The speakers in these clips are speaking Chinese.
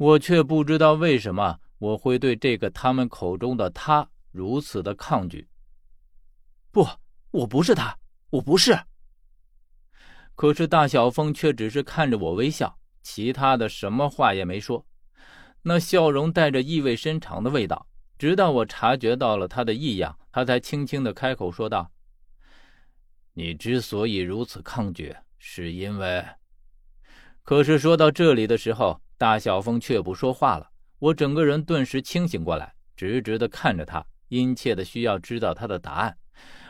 我却不知道为什么我会对这个他们口中的他如此的抗拒。不，我不是他，我不是。可是大小峰却只是看着我微笑，其他的什么话也没说。那笑容带着意味深长的味道，直到我察觉到了他的异样，他才轻轻的开口说道：“你之所以如此抗拒，是因为……”可是说到这里的时候，大小峰却不说话了。我整个人顿时清醒过来，直直的看着他，殷切的需要知道他的答案，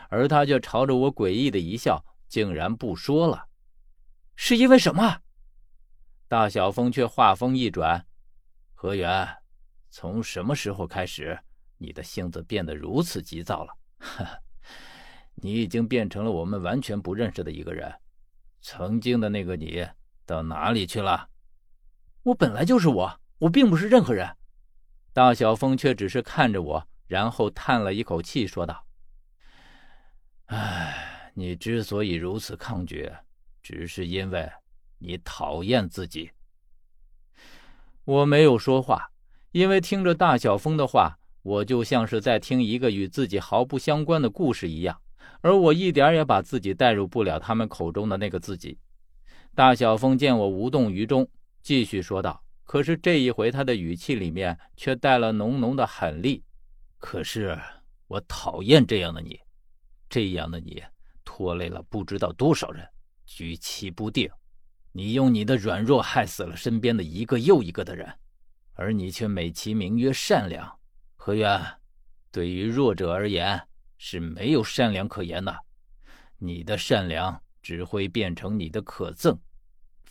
而他却朝着我诡异的一笑，竟然不说了。是因为什么？大小峰却话锋一转。何源，从什么时候开始，你的性子变得如此急躁了？哈，你已经变成了我们完全不认识的一个人。曾经的那个你到哪里去了？我本来就是我，我并不是任何人。大小峰却只是看着我，然后叹了一口气，说道：“唉，你之所以如此抗拒，只是因为你讨厌自己。”我没有说话，因为听着大小峰的话，我就像是在听一个与自己毫不相关的故事一样，而我一点也把自己带入不了他们口中的那个自己。大小峰见我无动于衷，继续说道：“可是这一回，他的语气里面却带了浓浓的狠戾。可是我讨厌这样的你，这样的你拖累了不知道多少人，举棋不定。”你用你的软弱害死了身边的一个又一个的人，而你却美其名曰善良。何渊，对于弱者而言是没有善良可言的。你的善良只会变成你的可憎，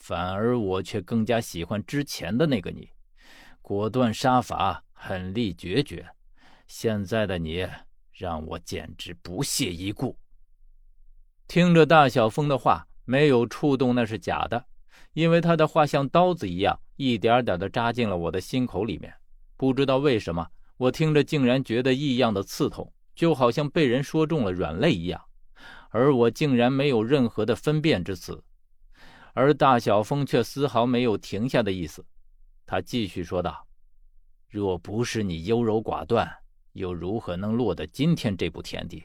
反而我却更加喜欢之前的那个你，果断杀伐，狠厉决绝。现在的你让我简直不屑一顾。听着大小峰的话，没有触动那是假的。因为他的话像刀子一样，一点点的扎进了我的心口里面。不知道为什么，我听着竟然觉得异样的刺痛，就好像被人说中了软肋一样。而我竟然没有任何的分辨之词，而大小峰却丝毫没有停下的意思。他继续说道：“若不是你优柔寡断，又如何能落得今天这步田地？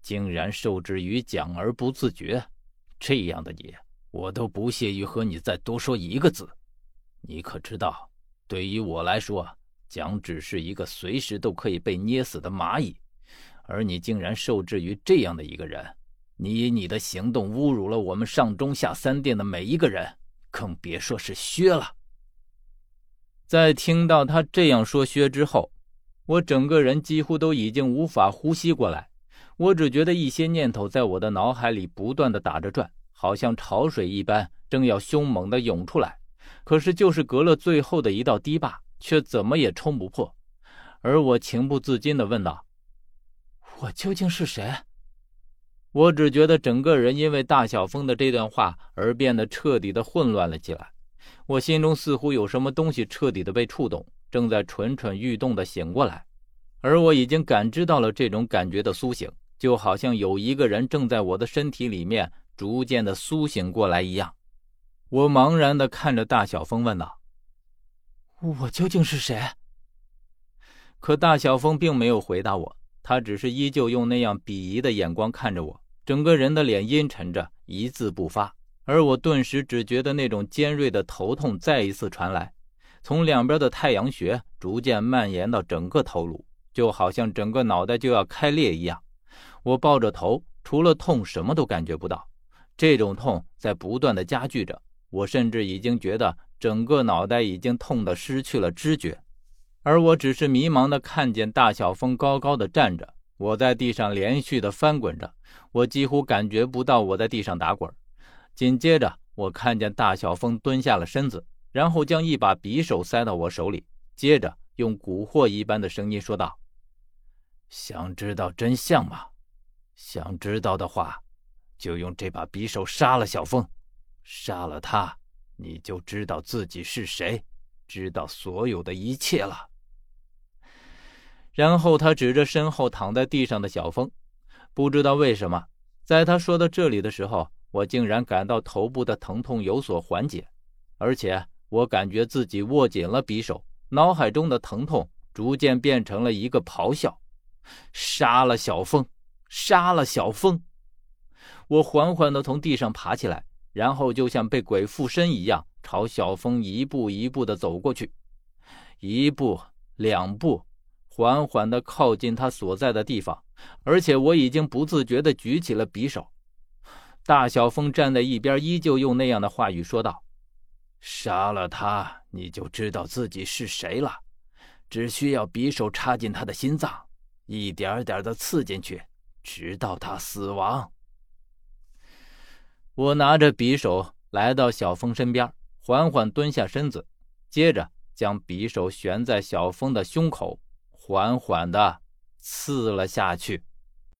竟然受制于蒋而不自觉，这样的你。”我都不屑于和你再多说一个字，你可知道，对于我来说，蒋只是一个随时都可以被捏死的蚂蚁，而你竟然受制于这样的一个人，你以你的行动侮辱了我们上中下三殿的每一个人，更别说是薛了。在听到他这样说薛之后，我整个人几乎都已经无法呼吸过来，我只觉得一些念头在我的脑海里不断的打着转。好像潮水一般，正要凶猛的涌出来，可是就是隔了最后的一道堤坝，却怎么也冲不破。而我情不自禁的问道：“我究竟是谁？”我只觉得整个人因为大小峰的这段话而变得彻底的混乱了起来。我心中似乎有什么东西彻底的被触动，正在蠢蠢欲动的醒过来。而我已经感知到了这种感觉的苏醒，就好像有一个人正在我的身体里面。逐渐的苏醒过来一样，我茫然的看着大小峰，问道：“我究竟是谁？”可大小峰并没有回答我，他只是依旧用那样鄙夷的眼光看着我，整个人的脸阴沉着，一字不发。而我顿时只觉得那种尖锐的头痛再一次传来，从两边的太阳穴逐渐蔓延到整个头颅，就好像整个脑袋就要开裂一样。我抱着头，除了痛，什么都感觉不到。这种痛在不断的加剧着，我甚至已经觉得整个脑袋已经痛得失去了知觉，而我只是迷茫的看见大小峰高高的站着，我在地上连续的翻滚着，我几乎感觉不到我在地上打滚。紧接着，我看见大小峰蹲下了身子，然后将一把匕首塞到我手里，接着用蛊惑一般的声音说道：“想知道真相吗？想知道的话。”就用这把匕首杀了小峰，杀了他，你就知道自己是谁，知道所有的一切了。然后他指着身后躺在地上的小峰，不知道为什么，在他说到这里的时候，我竟然感到头部的疼痛有所缓解，而且我感觉自己握紧了匕首，脑海中的疼痛逐渐变成了一个咆哮：“杀了小峰！杀了小峰！”我缓缓地从地上爬起来，然后就像被鬼附身一样，朝小峰一步一步地走过去，一步两步，缓缓地靠近他所在的地方，而且我已经不自觉地举起了匕首。大小峰站在一边，依旧用那样的话语说道：“杀了他，你就知道自己是谁了。只需要匕首插进他的心脏，一点点的刺进去，直到他死亡。”我拿着匕首来到小峰身边，缓缓蹲下身子，接着将匕首悬在小峰的胸口，缓缓地刺了下去。